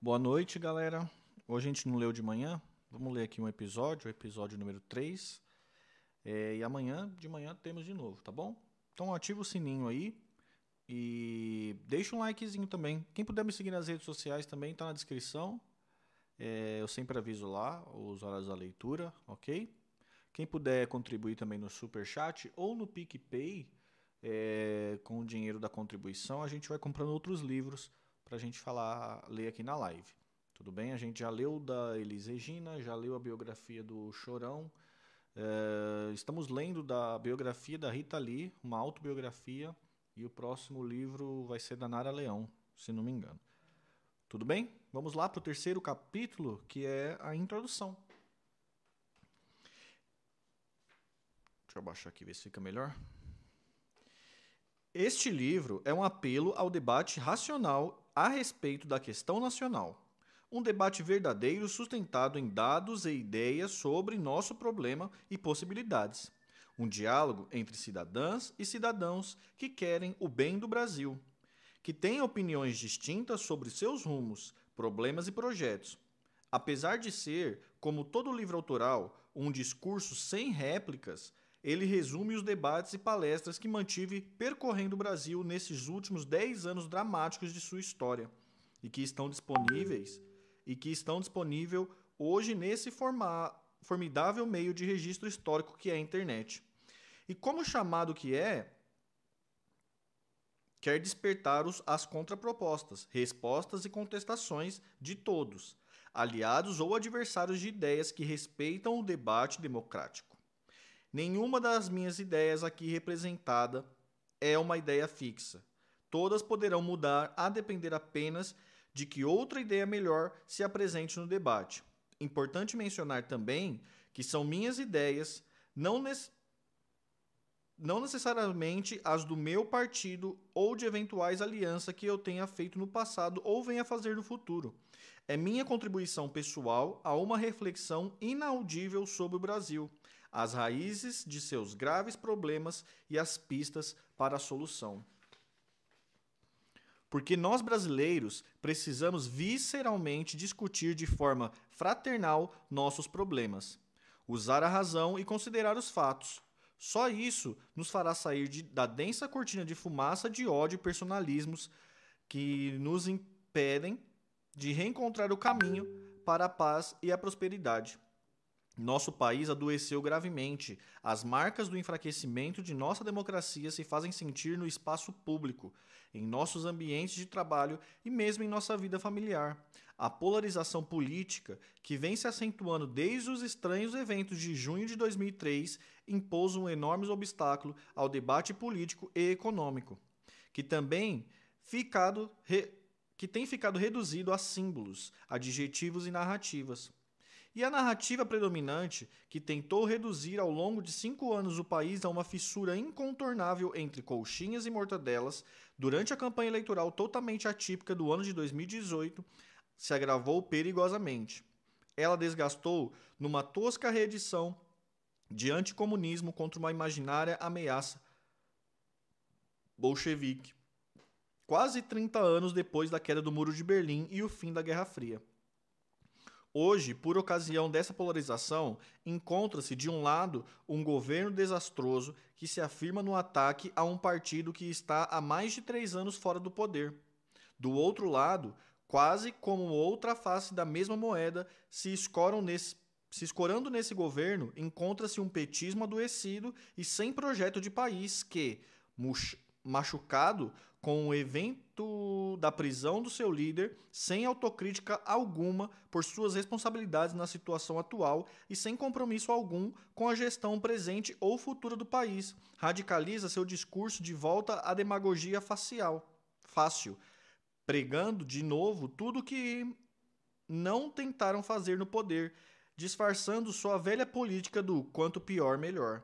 Boa noite, galera. Hoje a gente não leu de manhã. Vamos ler aqui um episódio, o episódio número 3. É, e amanhã, de manhã, temos de novo, tá bom? Então ativa o sininho aí e deixa um likezinho também. Quem puder me seguir nas redes sociais também tá na descrição. É, eu sempre aviso lá os horários da leitura, ok? Quem puder contribuir também no Super Chat ou no PicPay, é, com o dinheiro da contribuição, a gente vai comprando outros livros para a gente falar, ler aqui na live. Tudo bem? A gente já leu da Elis Regina, já leu a biografia do Chorão. É, estamos lendo da biografia da Rita Lee, uma autobiografia, e o próximo livro vai ser da Nara Leão, se não me engano. Tudo bem? Vamos lá para o terceiro capítulo, que é a introdução. Deixa eu abaixar aqui, ver se fica melhor. Este livro é um apelo ao debate racional a respeito da questão nacional. Um debate verdadeiro sustentado em dados e ideias sobre nosso problema e possibilidades. Um diálogo entre cidadãs e cidadãos que querem o bem do Brasil, que têm opiniões distintas sobre seus rumos, problemas e projetos. Apesar de ser, como todo livro autoral, um discurso sem réplicas, ele resume os debates e palestras que mantive percorrendo o Brasil nesses últimos 10 anos dramáticos de sua história e que estão disponíveis e que estão disponível hoje nesse forma, formidável meio de registro histórico que é a internet. E como chamado que é, quer despertar os, as contrapropostas, respostas e contestações de todos, aliados ou adversários de ideias que respeitam o debate democrático. Nenhuma das minhas ideias aqui representada é uma ideia fixa. Todas poderão mudar a depender apenas de que outra ideia melhor se apresente no debate. Importante mencionar também que são minhas ideias, não, ne não necessariamente as do meu partido ou de eventuais alianças que eu tenha feito no passado ou venha fazer no futuro. É minha contribuição pessoal a uma reflexão inaudível sobre o Brasil as raízes de seus graves problemas e as pistas para a solução. Porque nós brasileiros precisamos visceralmente discutir de forma fraternal nossos problemas, usar a razão e considerar os fatos. Só isso nos fará sair de, da densa cortina de fumaça de ódio e personalismos que nos impedem de reencontrar o caminho para a paz e a prosperidade. Nosso país adoeceu gravemente. As marcas do enfraquecimento de nossa democracia se fazem sentir no espaço público, em nossos ambientes de trabalho e mesmo em nossa vida familiar. A polarização política, que vem se acentuando desde os estranhos eventos de junho de 2003, impôs um enorme obstáculo ao debate político e econômico, que também ficado que tem ficado reduzido a símbolos, adjetivos e narrativas. E a narrativa predominante, que tentou reduzir ao longo de cinco anos o país a uma fissura incontornável entre colchinhas e mortadelas, durante a campanha eleitoral totalmente atípica do ano de 2018, se agravou perigosamente. Ela desgastou numa tosca reedição de anticomunismo contra uma imaginária ameaça bolchevique, quase 30 anos depois da queda do Muro de Berlim e o fim da Guerra Fria. Hoje, por ocasião dessa polarização, encontra-se, de um lado, um governo desastroso que se afirma no ataque a um partido que está há mais de três anos fora do poder. Do outro lado, quase como outra face da mesma moeda, se, escoram nesse, se escorando nesse governo, encontra-se um petismo adoecido e sem projeto de país que, machucado com o evento da prisão do seu líder, sem autocrítica alguma por suas responsabilidades na situação atual e sem compromisso algum com a gestão presente ou futura do país, radicaliza seu discurso de volta à demagogia facial, fácil, pregando de novo tudo que não tentaram fazer no poder, disfarçando sua velha política do quanto pior melhor.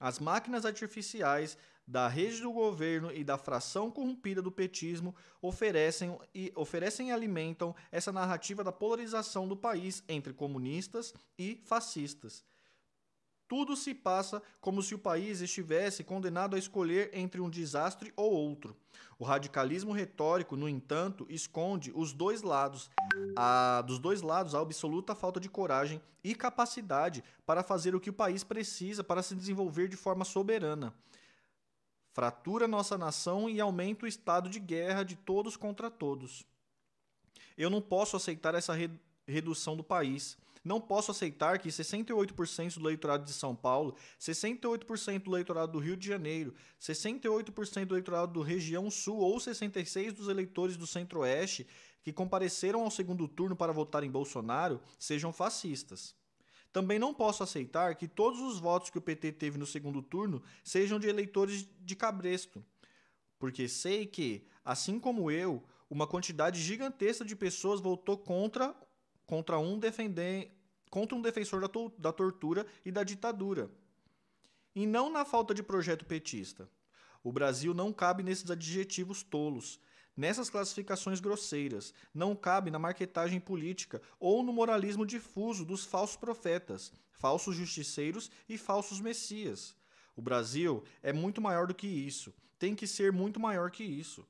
As máquinas artificiais da rede do governo e da fração corrompida do petismo oferecem e, oferecem e alimentam essa narrativa da polarização do país entre comunistas e fascistas. tudo se passa como se o país estivesse condenado a escolher entre um desastre ou outro. O radicalismo retórico, no entanto, esconde os dois lados. A, dos dois lados, a absoluta falta de coragem e capacidade para fazer o que o país precisa para se desenvolver de forma soberana. Fratura nossa nação e aumenta o estado de guerra de todos contra todos. Eu não posso aceitar essa re redução do país. Não posso aceitar que 68% do eleitorado de São Paulo, 68% do eleitorado do Rio de Janeiro, 68% do eleitorado do região sul ou 66% dos eleitores do centro-oeste que compareceram ao segundo turno para votar em Bolsonaro sejam fascistas. Também não posso aceitar que todos os votos que o PT teve no segundo turno sejam de eleitores de cabresto, porque sei que, assim como eu, uma quantidade gigantesca de pessoas votou contra contra um, defender, contra um defensor da, to, da tortura e da ditadura. E não na falta de projeto petista. O Brasil não cabe nesses adjetivos tolos, nessas classificações grosseiras, não cabe na marketagem política ou no moralismo difuso dos falsos profetas, falsos justiceiros e falsos messias. O Brasil é muito maior do que isso, tem que ser muito maior que isso.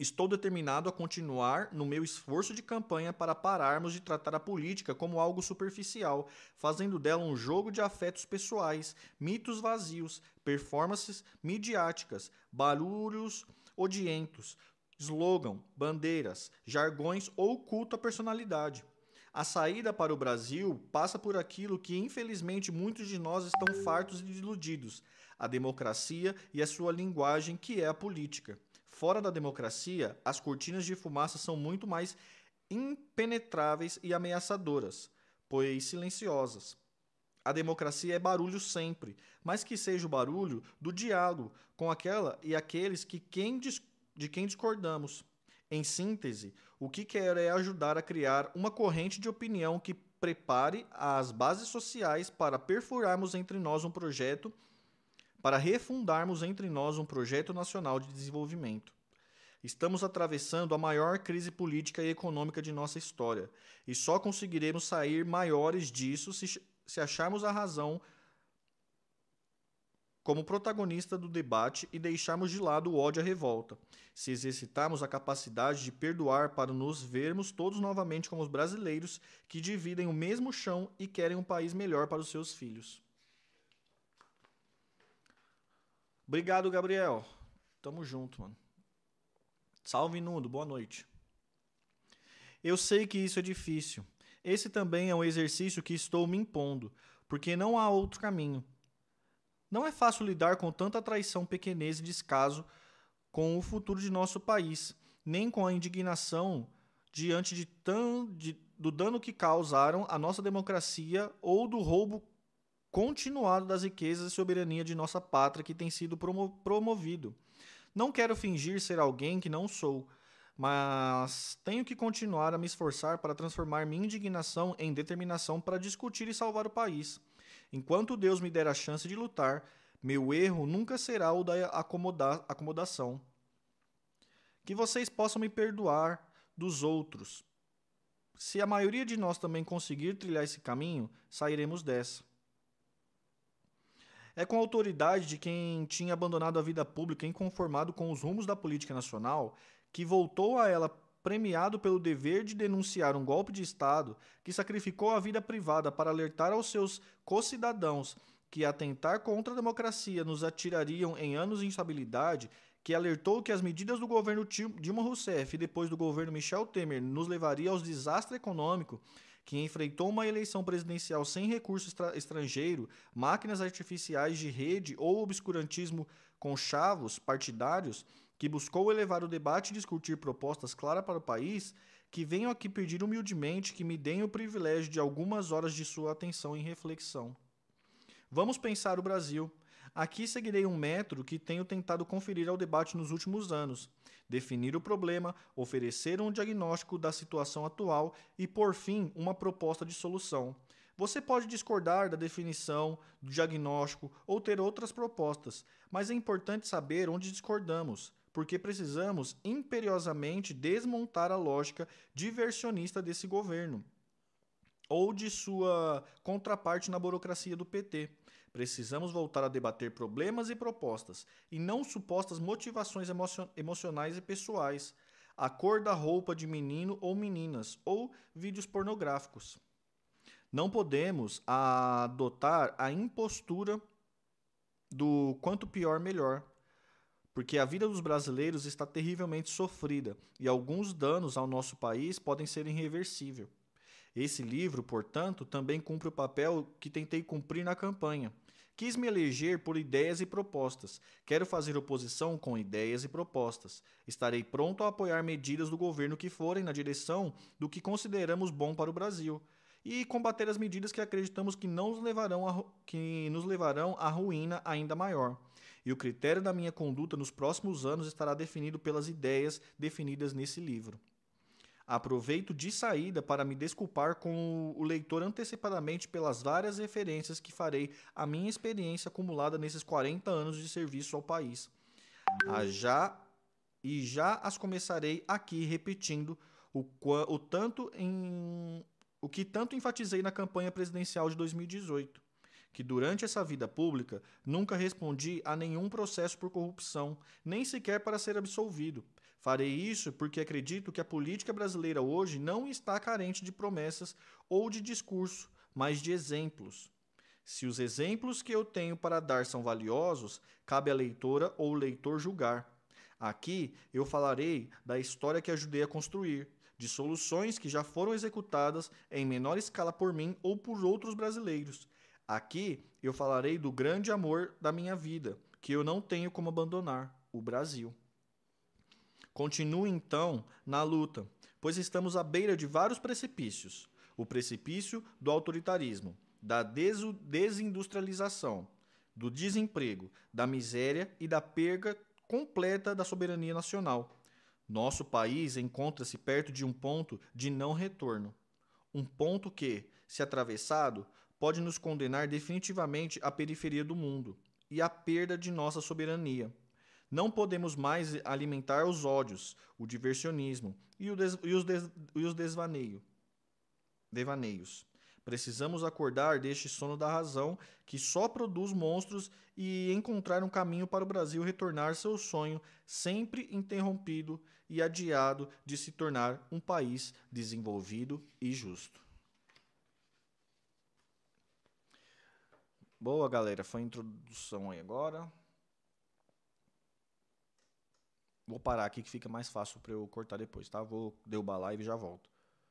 Estou determinado a continuar no meu esforço de campanha para pararmos de tratar a política como algo superficial, fazendo dela um jogo de afetos pessoais, mitos vazios, performances midiáticas, barulhos odientos, slogan, bandeiras, jargões ou culto à personalidade. A saída para o Brasil passa por aquilo que, infelizmente, muitos de nós estão fartos e iludidos: a democracia e a sua linguagem, que é a política. Fora da democracia, as cortinas de fumaça são muito mais impenetráveis e ameaçadoras, pois silenciosas. A democracia é barulho sempre, mas que seja o barulho do diálogo com aquela e aqueles que quem de quem discordamos. Em síntese, o que quero é ajudar a criar uma corrente de opinião que prepare as bases sociais para perfurarmos entre nós um projeto para refundarmos entre nós um projeto nacional de desenvolvimento. Estamos atravessando a maior crise política e econômica de nossa história, e só conseguiremos sair maiores disso se, se acharmos a razão como protagonista do debate e deixarmos de lado o ódio e a revolta, se exercitarmos a capacidade de perdoar para nos vermos todos novamente como os brasileiros que dividem o mesmo chão e querem um país melhor para os seus filhos. Obrigado, Gabriel. Tamo junto, mano. Salve, Nundo. Boa noite. Eu sei que isso é difícil. Esse também é um exercício que estou me impondo, porque não há outro caminho. Não é fácil lidar com tanta traição, pequenez e descaso com o futuro de nosso país, nem com a indignação diante de tão, de, do dano que causaram à nossa democracia ou do roubo continuado das riquezas e soberania de nossa pátria que tem sido promo promovido. Não quero fingir ser alguém que não sou, mas tenho que continuar a me esforçar para transformar minha indignação em determinação para discutir e salvar o país. Enquanto Deus me der a chance de lutar, meu erro nunca será o da acomoda acomodação. Que vocês possam me perdoar dos outros. Se a maioria de nós também conseguir trilhar esse caminho, sairemos dessa. É com a autoridade de quem tinha abandonado a vida pública inconformado com os rumos da política nacional que voltou a ela premiado pelo dever de denunciar um golpe de Estado que sacrificou a vida privada para alertar aos seus co-cidadãos que atentar contra a democracia nos atirariam em anos de instabilidade, que alertou que as medidas do governo Dilma Rousseff e depois do governo Michel Temer nos levaria aos desastre econômico que enfrentou uma eleição presidencial sem recurso estrangeiro, máquinas artificiais de rede ou obscurantismo com chavos partidários, que buscou elevar o debate e discutir propostas claras para o país, que venho aqui pedir humildemente que me deem o privilégio de algumas horas de sua atenção e reflexão. Vamos pensar o Brasil. Aqui seguirei um método que tenho tentado conferir ao debate nos últimos anos, definir o problema, oferecer um diagnóstico da situação atual e, por fim, uma proposta de solução. Você pode discordar da definição, do diagnóstico ou ter outras propostas, mas é importante saber onde discordamos, porque precisamos imperiosamente desmontar a lógica diversionista desse governo. ou de sua contraparte na burocracia do PT. Precisamos voltar a debater problemas e propostas, e não supostas motivações emocionais e pessoais, a cor da roupa de menino ou meninas, ou vídeos pornográficos. Não podemos adotar a impostura do quanto pior, melhor. Porque a vida dos brasileiros está terrivelmente sofrida e alguns danos ao nosso país podem ser irreversíveis. Esse livro, portanto, também cumpre o papel que tentei cumprir na campanha. Quis me eleger por ideias e propostas. Quero fazer oposição com ideias e propostas. Estarei pronto a apoiar medidas do governo que forem na direção do que consideramos bom para o Brasil e combater as medidas que acreditamos que, não nos levarão a, que nos levarão à ruína ainda maior. E o critério da minha conduta nos próximos anos estará definido pelas ideias definidas nesse livro. Aproveito de saída para me desculpar com o leitor antecipadamente pelas várias referências que farei à minha experiência acumulada nesses 40 anos de serviço ao país. A já e já as começarei aqui repetindo o, o tanto em o que tanto enfatizei na campanha presidencial de 2018, que durante essa vida pública nunca respondi a nenhum processo por corrupção, nem sequer para ser absolvido. Farei isso porque acredito que a política brasileira hoje não está carente de promessas ou de discurso, mas de exemplos. Se os exemplos que eu tenho para dar são valiosos, cabe à leitora ou leitor julgar. Aqui eu falarei da história que ajudei a construir, de soluções que já foram executadas em menor escala por mim ou por outros brasileiros. Aqui eu falarei do grande amor da minha vida, que eu não tenho como abandonar: o Brasil. Continue então na luta, pois estamos à beira de vários precipícios o precipício do autoritarismo, da desindustrialização, do desemprego, da miséria e da perda completa da soberania nacional. Nosso país encontra-se perto de um ponto de não retorno. Um ponto que, se atravessado, pode nos condenar definitivamente à periferia do mundo e à perda de nossa soberania. Não podemos mais alimentar os ódios, o diversionismo e, o des, e os, des, e os desvaneio, devaneios. Precisamos acordar deste sono da razão que só produz monstros e encontrar um caminho para o Brasil retornar seu sonho, sempre interrompido e adiado, de se tornar um país desenvolvido e justo. Boa, galera. Foi a introdução aí agora. Vou parar aqui que fica mais fácil para eu cortar depois, tá? Vou derrubar a live e já volto.